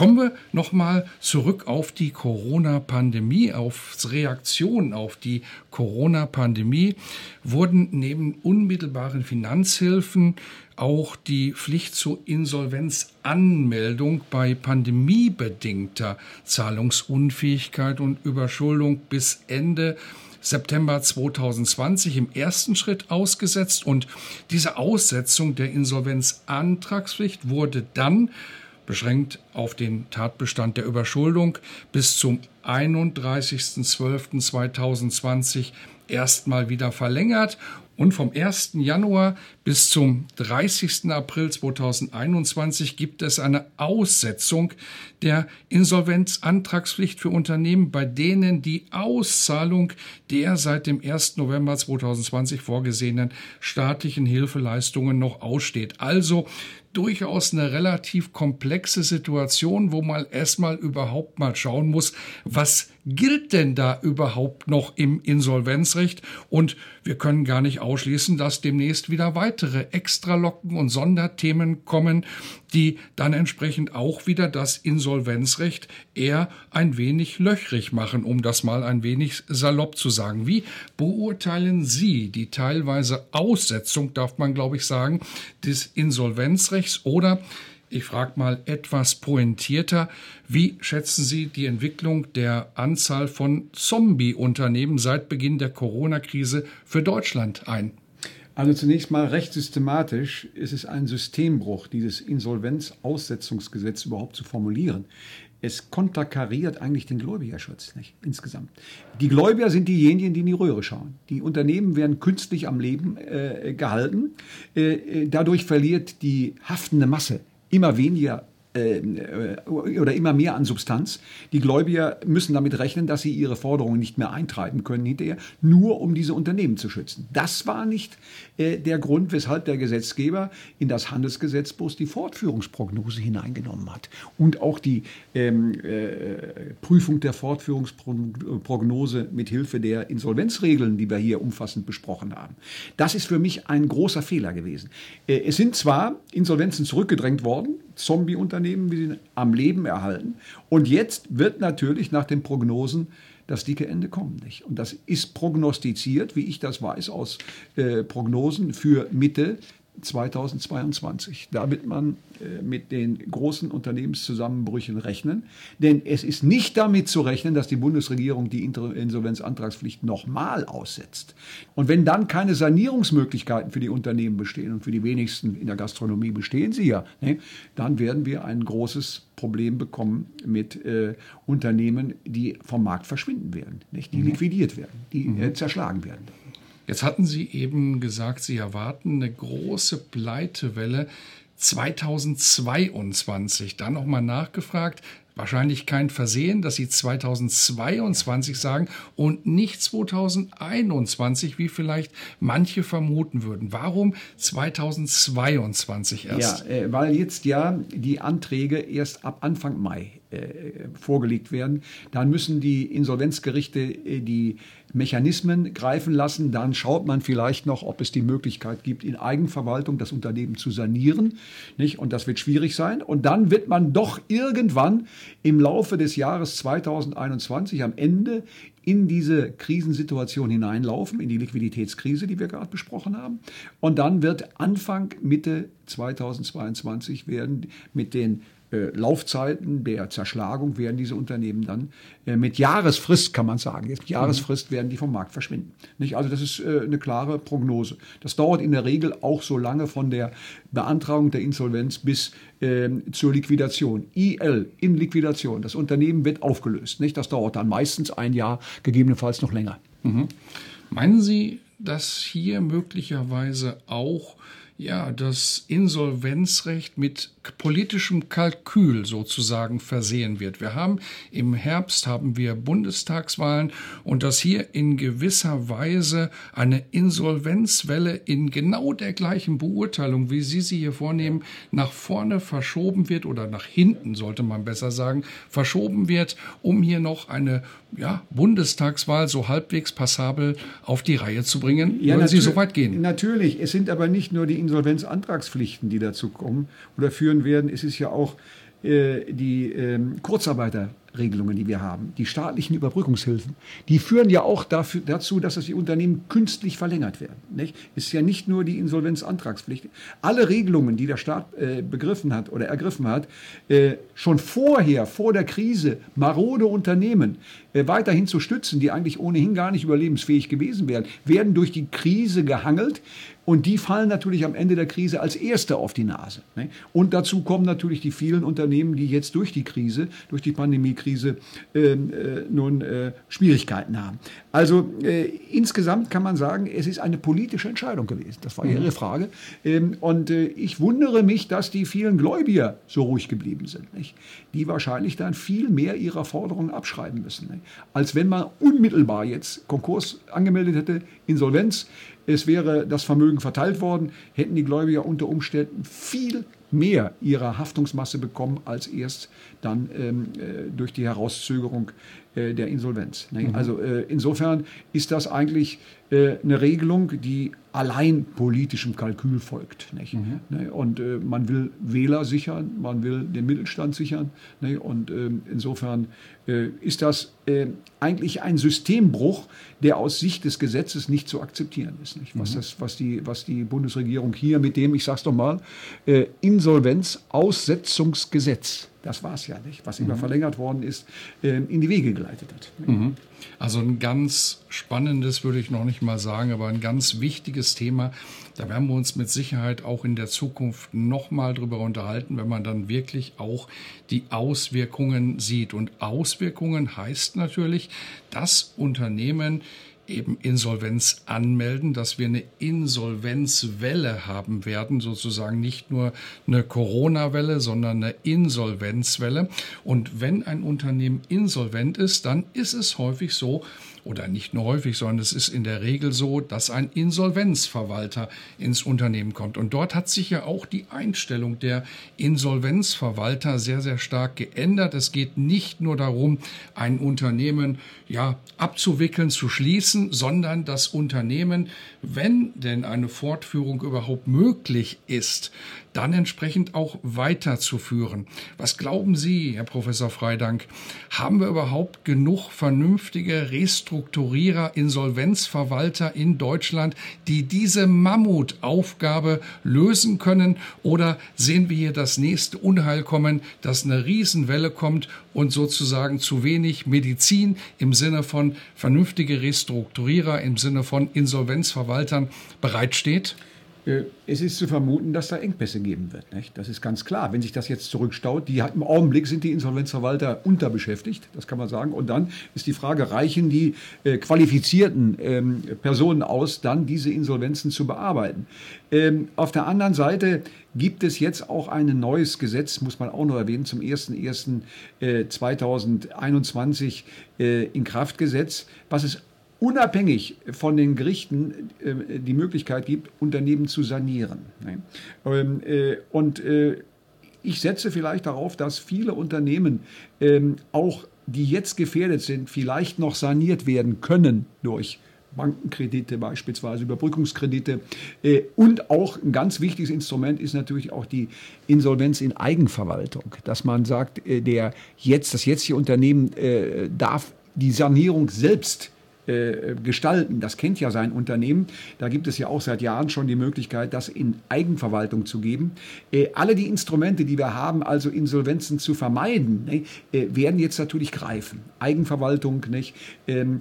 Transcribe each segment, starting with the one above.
Kommen wir nochmal zurück auf die Corona-Pandemie, auf Reaktion auf die Corona-Pandemie. Wurden neben unmittelbaren Finanzhilfen auch die Pflicht zur Insolvenzanmeldung bei pandemiebedingter Zahlungsunfähigkeit und Überschuldung bis Ende September 2020 im ersten Schritt ausgesetzt und diese Aussetzung der Insolvenzantragspflicht wurde dann beschränkt auf den Tatbestand der Überschuldung bis zum 31.12.2020 erstmal wieder verlängert und vom 1. Januar bis zum 30. April 2021 gibt es eine Aussetzung der Insolvenzantragspflicht für Unternehmen, bei denen die Auszahlung der seit dem 1. November 2020 vorgesehenen staatlichen Hilfeleistungen noch aussteht. Also durchaus eine relativ komplexe Situation, wo man erstmal überhaupt mal schauen muss, was gilt denn da überhaupt noch im Insolvenzrecht? Und wir können gar nicht ausschließen, dass demnächst wieder weitere Extralocken und Sonderthemen kommen, die dann entsprechend auch wieder das Insolvenzrecht eher ein wenig löchrig machen, um das mal ein wenig salopp zu sagen. Wie beurteilen Sie die teilweise Aussetzung, darf man glaube ich sagen, des Insolvenzrechts oder ich frage mal etwas pointierter, wie schätzen Sie die Entwicklung der Anzahl von Zombie-Unternehmen seit Beginn der Corona-Krise für Deutschland ein? Also zunächst mal recht systematisch ist es ein Systembruch, dieses Insolvenzaussetzungsgesetz überhaupt zu formulieren. Es konterkariert eigentlich den Gläubigerschutz nicht, insgesamt. Die Gläubiger sind diejenigen, die in die Röhre schauen. Die Unternehmen werden künstlich am Leben äh, gehalten. Äh, äh dadurch verliert die haftende Masse immer weniger oder immer mehr an Substanz. Die Gläubiger müssen damit rechnen, dass sie ihre Forderungen nicht mehr eintreiben können hinterher, nur um diese Unternehmen zu schützen. Das war nicht äh, der Grund, weshalb der Gesetzgeber in das Handelsgesetzbuch die Fortführungsprognose hineingenommen hat und auch die ähm, äh, Prüfung der Fortführungsprognose mit Hilfe der Insolvenzregeln, die wir hier umfassend besprochen haben. Das ist für mich ein großer Fehler gewesen. Äh, es sind zwar Insolvenzen zurückgedrängt worden, Zombie-Unternehmen, wie sie am Leben erhalten. Und jetzt wird natürlich nach den Prognosen das dicke Ende kommen nicht. Und das ist prognostiziert, wie ich das weiß, aus äh, Prognosen für Mitte 2022. Da wird man äh, mit den großen Unternehmenszusammenbrüchen rechnen. Denn es ist nicht damit zu rechnen, dass die Bundesregierung die Insolvenzantragspflicht nochmal aussetzt. Und wenn dann keine Sanierungsmöglichkeiten für die Unternehmen bestehen und für die wenigsten in der Gastronomie bestehen sie ja, ne, dann werden wir ein großes Problem bekommen mit äh, Unternehmen, die vom Markt verschwinden werden, nicht? die mhm. liquidiert werden, die mhm. äh, zerschlagen werden. Jetzt hatten Sie eben gesagt, Sie erwarten eine große Pleitewelle 2022. Dann nochmal nachgefragt, wahrscheinlich kein Versehen, dass Sie 2022 sagen und nicht 2021, wie vielleicht manche vermuten würden. Warum 2022 erst? Ja, äh, weil jetzt ja die Anträge erst ab Anfang Mai vorgelegt werden. Dann müssen die Insolvenzgerichte äh, die Mechanismen greifen lassen. Dann schaut man vielleicht noch, ob es die Möglichkeit gibt, in Eigenverwaltung das Unternehmen zu sanieren. Nicht? Und das wird schwierig sein. Und dann wird man doch irgendwann im Laufe des Jahres 2021 am Ende in diese Krisensituation hineinlaufen, in die Liquiditätskrise, die wir gerade besprochen haben. Und dann wird Anfang, Mitte 2022 werden mit den äh, Laufzeiten der Zerschlagung werden diese Unternehmen dann äh, mit Jahresfrist, kann man sagen, jetzt mit Jahresfrist werden die vom Markt verschwinden. Nicht? Also das ist äh, eine klare Prognose. Das dauert in der Regel auch so lange von der Beantragung der Insolvenz bis ähm, zur Liquidation. IL, in Liquidation. Das Unternehmen wird aufgelöst. Nicht? Das dauert dann meistens ein Jahr, gegebenenfalls noch länger. Mhm. Meinen Sie, dass hier möglicherweise auch ja, das Insolvenzrecht mit politischem Kalkül sozusagen versehen wird. Wir haben im Herbst haben wir Bundestagswahlen und dass hier in gewisser Weise eine Insolvenzwelle in genau der gleichen Beurteilung, wie Sie sie hier vornehmen, nach vorne verschoben wird oder nach hinten sollte man besser sagen, verschoben wird, um hier noch eine ja, Bundestagswahl so halbwegs passabel auf die Reihe zu bringen, ja, wollen Sie so weit gehen? Natürlich, es sind aber nicht nur die Insolvenzantragspflichten, die dazu kommen oder führen werden, es ist ja auch äh, die äh, Kurzarbeiter Regelungen, die wir haben, die staatlichen Überbrückungshilfen, die führen ja auch dafür, dazu, dass die Unternehmen künstlich verlängert werden. Nicht? Ist ja nicht nur die Insolvenzantragspflicht. Alle Regelungen, die der Staat äh, begriffen hat oder ergriffen hat, äh, schon vorher, vor der Krise, marode Unternehmen äh, weiterhin zu stützen, die eigentlich ohnehin gar nicht überlebensfähig gewesen wären, werden durch die Krise gehangelt. Und die fallen natürlich am Ende der Krise als Erste auf die Nase. Ne? Und dazu kommen natürlich die vielen Unternehmen, die jetzt durch die Krise, durch die Pandemie Krise ähm, äh, nun äh, Schwierigkeiten haben. Also äh, insgesamt kann man sagen, es ist eine politische Entscheidung gewesen. Das war mhm. Ihre Frage. Ähm, und äh, ich wundere mich, dass die vielen Gläubiger so ruhig geblieben sind. Nicht? Die wahrscheinlich dann viel mehr ihrer Forderungen abschreiben müssen. Nicht? Als wenn man unmittelbar jetzt Konkurs angemeldet hätte, Insolvenz, es wäre das Vermögen verteilt worden, hätten die Gläubiger unter Umständen viel mehr ihrer Haftungsmasse bekommen als erst dann ähm, äh, durch die Herauszögerung äh, der Insolvenz. Ne? Mhm. Also äh, insofern ist das eigentlich eine Regelung, die allein politischem Kalkül folgt. Nicht? Mhm. Ne? Und äh, man will Wähler sichern, man will den Mittelstand sichern. Ne? Und ähm, insofern äh, ist das eigentlich ein Systembruch, der aus Sicht des Gesetzes nicht zu akzeptieren ist. Nicht? Was, mhm. das, was, die, was die Bundesregierung hier mit dem, ich sage es doch mal, Insolvenzaussetzungsgesetz das war es ja nicht, was immer mhm. verlängert worden ist, in die Wege geleitet hat. Mhm. Also ein ganz spannendes, würde ich noch nicht mal sagen, aber ein ganz wichtiges Thema. Da werden wir uns mit Sicherheit auch in der Zukunft nochmal drüber unterhalten, wenn man dann wirklich auch die Auswirkungen sieht. Und Auswirkungen heißt natürlich, dass Unternehmen eben Insolvenz anmelden, dass wir eine Insolvenzwelle haben werden, sozusagen nicht nur eine Corona-Welle, sondern eine Insolvenzwelle. Und wenn ein Unternehmen insolvent ist, dann ist es häufig so, oder nicht nur häufig, sondern es ist in der Regel so, dass ein Insolvenzverwalter ins Unternehmen kommt. Und dort hat sich ja auch die Einstellung der Insolvenzverwalter sehr, sehr stark geändert. Es geht nicht nur darum, ein Unternehmen ja abzuwickeln, zu schließen, sondern das Unternehmen, wenn denn eine Fortführung überhaupt möglich ist, dann entsprechend auch weiterzuführen. Was glauben Sie, Herr Professor Freidank, haben wir überhaupt genug vernünftige Restrukturierer, Insolvenzverwalter in Deutschland, die diese Mammutaufgabe lösen können? Oder sehen wir hier das nächste Unheil kommen, dass eine Riesenwelle kommt und sozusagen zu wenig Medizin im Sinne von vernünftige Restrukturierer, im Sinne von Insolvenzverwaltern bereitsteht? Äh, es ist zu vermuten, dass da Engpässe geben wird. Nicht? Das ist ganz klar. Wenn sich das jetzt zurückstaut, die, im Augenblick sind die Insolvenzverwalter unterbeschäftigt, das kann man sagen. Und dann ist die Frage, reichen die äh, qualifizierten ähm, Personen aus, dann diese Insolvenzen zu bearbeiten? Ähm, auf der anderen Seite gibt es jetzt auch ein neues Gesetz, muss man auch noch erwähnen, zum 01.01.2021 äh, in Kraft gesetzt, was es unabhängig von den Gerichten äh, die Möglichkeit gibt, Unternehmen zu sanieren. Ähm, äh, und äh, ich setze vielleicht darauf, dass viele Unternehmen ähm, auch die jetzt gefährdet sind, vielleicht noch saniert werden können durch Bankenkredite beispielsweise, Überbrückungskredite. Und auch ein ganz wichtiges Instrument ist natürlich auch die Insolvenz in Eigenverwaltung, dass man sagt, der jetzt, das jetzige Unternehmen darf die Sanierung selbst äh, gestalten. Das kennt ja sein Unternehmen. Da gibt es ja auch seit Jahren schon die Möglichkeit, das in Eigenverwaltung zu geben. Äh, alle die Instrumente, die wir haben, also Insolvenzen zu vermeiden, ne, äh, werden jetzt natürlich greifen. Eigenverwaltung, nicht? Ähm,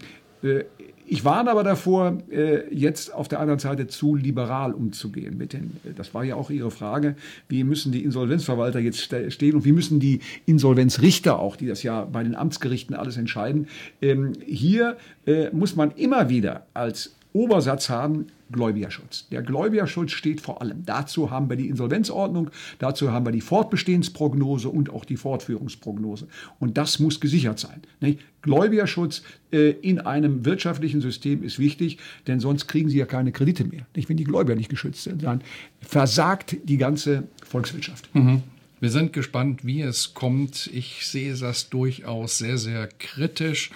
ich warne aber davor, äh, jetzt auf der anderen Seite zu liberal umzugehen. Mit den, das war ja auch Ihre Frage, wie müssen die Insolvenzverwalter jetzt stehen und wie müssen die Insolvenzrichter auch, die das ja bei den Amtsgerichten alles entscheiden. Ähm, hier äh, muss man immer wieder als Obersatz haben, Gläubigerschutz. Der Gläubigerschutz steht vor allem. Dazu haben wir die Insolvenzordnung, dazu haben wir die Fortbestehensprognose und auch die Fortführungsprognose. Und das muss gesichert sein. Nicht? Gläubigerschutz äh, in einem wirtschaftlichen System ist wichtig, denn sonst kriegen Sie ja keine Kredite mehr. Nicht? Wenn die Gläubiger nicht geschützt sind, dann versagt die ganze Volkswirtschaft. Mhm. Wir sind gespannt, wie es kommt. Ich sehe das durchaus sehr, sehr kritisch.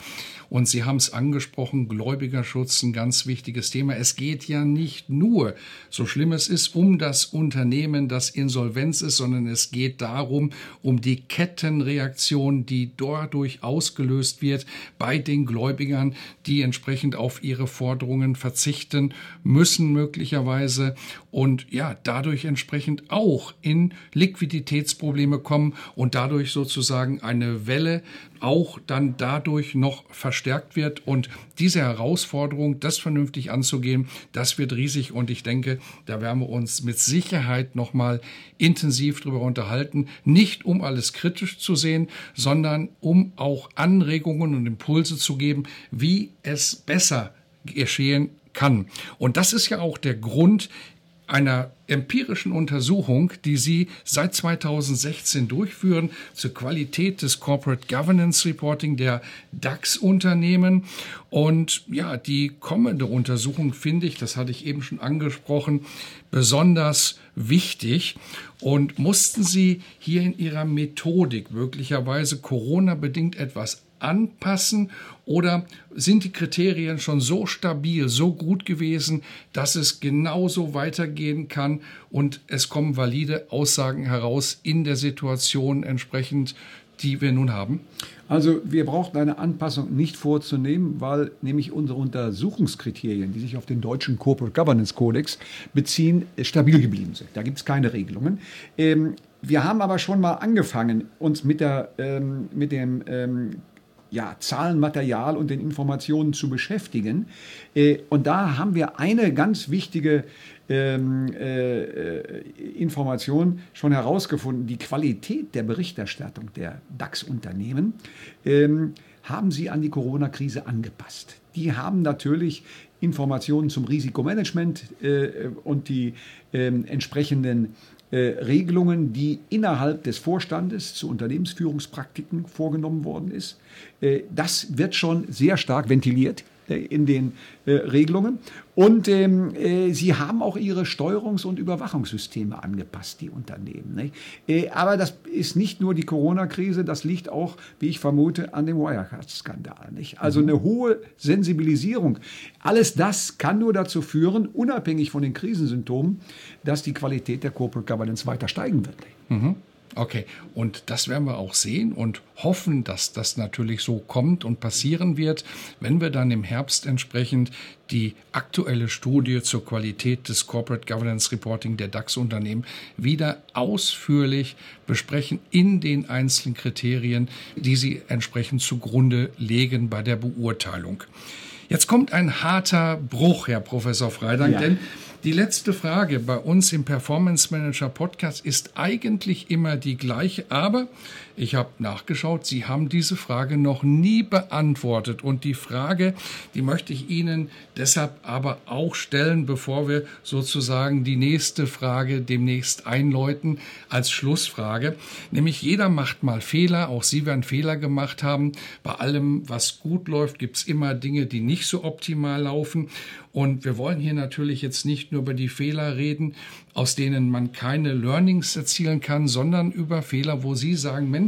Und Sie haben es angesprochen, Gläubigerschutz, ein ganz wichtiges Thema. Es geht ja nicht nur, so schlimm es ist, um das Unternehmen, das Insolvenz ist, sondern es geht darum, um die Kettenreaktion, die dadurch ausgelöst wird bei den Gläubigern, die entsprechend auf ihre Forderungen verzichten müssen möglicherweise und ja, dadurch entsprechend auch in Liquiditätsprobleme kommen und dadurch sozusagen eine Welle auch dann dadurch noch verstärkt wird. Und diese Herausforderung, das vernünftig anzugehen, das wird riesig. Und ich denke, da werden wir uns mit Sicherheit nochmal intensiv drüber unterhalten. Nicht um alles kritisch zu sehen, sondern um auch Anregungen und Impulse zu geben, wie es besser geschehen kann. Und das ist ja auch der Grund, einer empirischen Untersuchung, die Sie seit 2016 durchführen zur Qualität des Corporate Governance Reporting der DAX-Unternehmen. Und ja, die kommende Untersuchung finde ich, das hatte ich eben schon angesprochen, besonders wichtig. Und mussten Sie hier in Ihrer Methodik möglicherweise Corona-bedingt etwas anpassen oder sind die Kriterien schon so stabil, so gut gewesen, dass es genauso weitergehen kann und es kommen valide Aussagen heraus in der Situation entsprechend, die wir nun haben? Also wir brauchten eine Anpassung nicht vorzunehmen, weil nämlich unsere Untersuchungskriterien, die sich auf den deutschen Corporate Governance Codex beziehen, stabil geblieben sind. Da gibt es keine Regelungen. Ähm, wir haben aber schon mal angefangen, uns mit, der, ähm, mit dem ähm, ja, Zahlenmaterial und den Informationen zu beschäftigen. Äh, und da haben wir eine ganz wichtige ähm, äh, Information schon herausgefunden. Die Qualität der Berichterstattung der DAX-Unternehmen ähm, haben sie an die Corona-Krise angepasst. Die haben natürlich Informationen zum Risikomanagement äh, und die äh, entsprechenden Regelungen, die innerhalb des Vorstandes zu Unternehmensführungspraktiken vorgenommen worden ist. Äh, das wird schon sehr stark ventiliert äh, in den äh, Regelungen. Und ähm, äh, sie haben auch ihre Steuerungs- und Überwachungssysteme angepasst, die Unternehmen. Äh, aber das ist nicht nur die Corona-Krise, das liegt auch, wie ich vermute, an dem Wirecard-Skandal. Also mhm. eine hohe Sensibilisierung. Alles das kann nur dazu führen, unabhängig von den Krisensymptomen, dass die Qualität der Corporate Governance weiter steigen wird. Mhm. Okay, und das werden wir auch sehen und hoffen, dass das natürlich so kommt und passieren wird, wenn wir dann im Herbst entsprechend die aktuelle Studie zur Qualität des Corporate Governance Reporting der DAX-Unternehmen wieder ausführlich besprechen in den einzelnen Kriterien, die sie entsprechend zugrunde legen bei der Beurteilung. Jetzt kommt ein harter Bruch, Herr Professor Freidank, ja. denn die letzte Frage bei uns im Performance Manager Podcast ist eigentlich immer die gleiche, aber ich habe nachgeschaut, Sie haben diese Frage noch nie beantwortet. Und die Frage, die möchte ich Ihnen deshalb aber auch stellen, bevor wir sozusagen die nächste Frage demnächst einläuten als Schlussfrage. Nämlich jeder macht mal Fehler, auch Sie werden Fehler gemacht haben. Bei allem, was gut läuft, gibt es immer Dinge, die nicht so optimal laufen. Und wir wollen hier natürlich jetzt nicht nur über die Fehler reden, aus denen man keine Learnings erzielen kann, sondern über Fehler, wo Sie sagen, Mensch,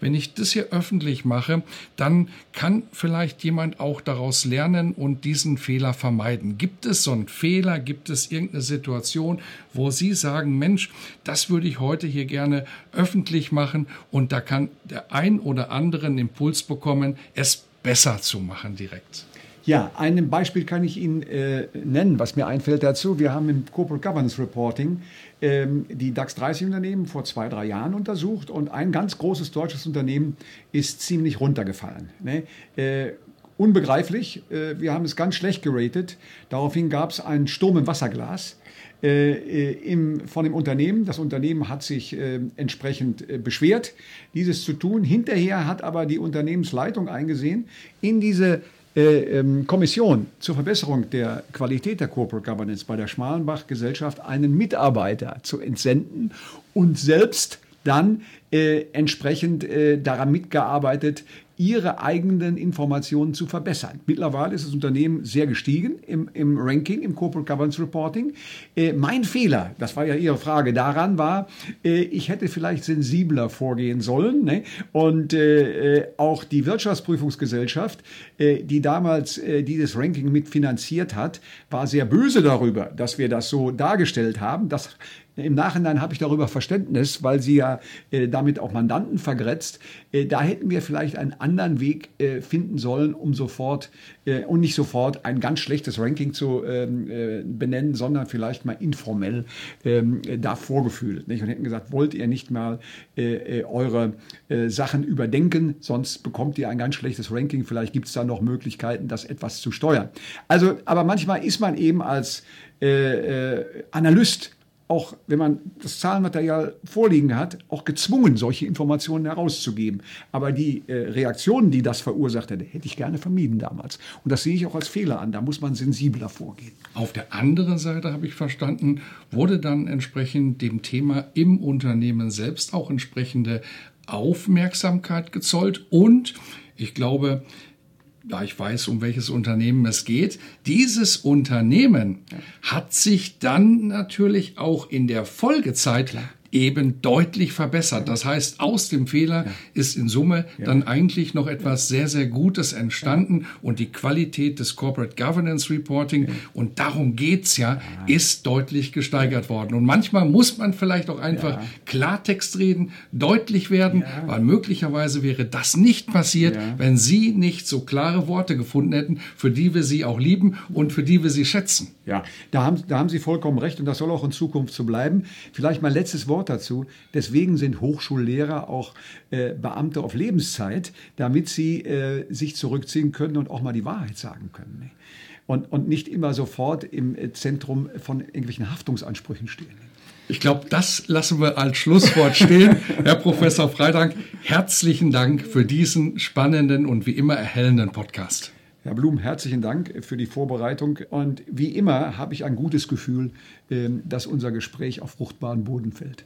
wenn ich das hier öffentlich mache, dann kann vielleicht jemand auch daraus lernen und diesen Fehler vermeiden. Gibt es so einen Fehler? Gibt es irgendeine Situation, wo Sie sagen, Mensch, das würde ich heute hier gerne öffentlich machen und da kann der ein oder andere einen Impuls bekommen, es besser zu machen direkt? Ja, ein Beispiel kann ich Ihnen äh, nennen, was mir einfällt dazu. Wir haben im Corporate Governance Reporting die DAX 30 Unternehmen vor zwei, drei Jahren untersucht und ein ganz großes deutsches Unternehmen ist ziemlich runtergefallen. Ne? Äh, unbegreiflich, äh, wir haben es ganz schlecht geratet. Daraufhin gab es einen Sturm im Wasserglas. Äh, von dem Unternehmen. Das Unternehmen hat sich entsprechend beschwert, dieses zu tun. Hinterher hat aber die Unternehmensleitung eingesehen, in diese ähm, Kommission zur Verbesserung der Qualität der Corporate Governance bei der Schmalenbach-Gesellschaft einen Mitarbeiter zu entsenden und selbst dann äh, entsprechend äh, daran mitgearbeitet, ihre eigenen Informationen zu verbessern. Mittlerweile ist das Unternehmen sehr gestiegen im, im Ranking, im Corporate Governance Reporting. Äh, mein Fehler, das war ja Ihre Frage, daran war, äh, ich hätte vielleicht sensibler vorgehen sollen. Ne? Und äh, äh auch die Wirtschaftsprüfungsgesellschaft, äh, die damals dieses Ranking mitfinanziert hat, war sehr böse darüber, dass wir das so dargestellt haben. Das im Nachhinein habe ich darüber Verständnis, weil sie ja damit auch Mandanten vergrätzt. Äh, da hätten wir vielleicht einen anderen Weg äh, finden sollen, um sofort äh, und nicht sofort ein ganz schlechtes Ranking zu ähm, äh, benennen, sondern vielleicht mal informell ähm, da vorgefühlt. Nicht? Und hätten gesagt, wollt ihr nicht mal eure Sachen überdenken, sonst bekommt ihr ein ganz schlechtes Ranking. Vielleicht gibt es da noch Möglichkeiten, das etwas zu steuern. Also, aber manchmal ist man eben als Analyst auch wenn man das Zahlenmaterial vorliegen hat, auch gezwungen, solche Informationen herauszugeben. Aber die äh, Reaktionen, die das verursacht hätte, hätte ich gerne vermieden damals. Und das sehe ich auch als Fehler an. Da muss man sensibler vorgehen. Auf der anderen Seite habe ich verstanden, wurde dann entsprechend dem Thema im Unternehmen selbst auch entsprechende Aufmerksamkeit gezollt und ich glaube, da ich weiß, um welches Unternehmen es geht, dieses Unternehmen hat sich dann natürlich auch in der Folgezeit eben deutlich verbessert. Das heißt, aus dem Fehler ja. ist in Summe ja. dann eigentlich noch etwas sehr, sehr Gutes entstanden ja. und die Qualität des Corporate Governance Reporting, und darum geht's ja, ist deutlich gesteigert worden. Und manchmal muss man vielleicht auch einfach Klartext reden, deutlich werden, weil möglicherweise wäre das nicht passiert, wenn Sie nicht so klare Worte gefunden hätten, für die wir Sie auch lieben und für die wir Sie schätzen. Ja, da haben, da haben Sie vollkommen recht und das soll auch in Zukunft so bleiben. Vielleicht mal letztes Wort Wort dazu. Deswegen sind Hochschullehrer auch äh, Beamte auf Lebenszeit, damit sie äh, sich zurückziehen können und auch mal die Wahrheit sagen können. Ne? Und, und nicht immer sofort im äh, Zentrum von irgendwelchen Haftungsansprüchen stehen. Ich glaube, das lassen wir als Schlusswort stehen. Herr Professor Freidank, herzlichen Dank für diesen spannenden und wie immer erhellenden Podcast. Herr Blum, herzlichen Dank für die Vorbereitung. Und wie immer habe ich ein gutes Gefühl, ähm, dass unser Gespräch auf fruchtbaren Boden fällt.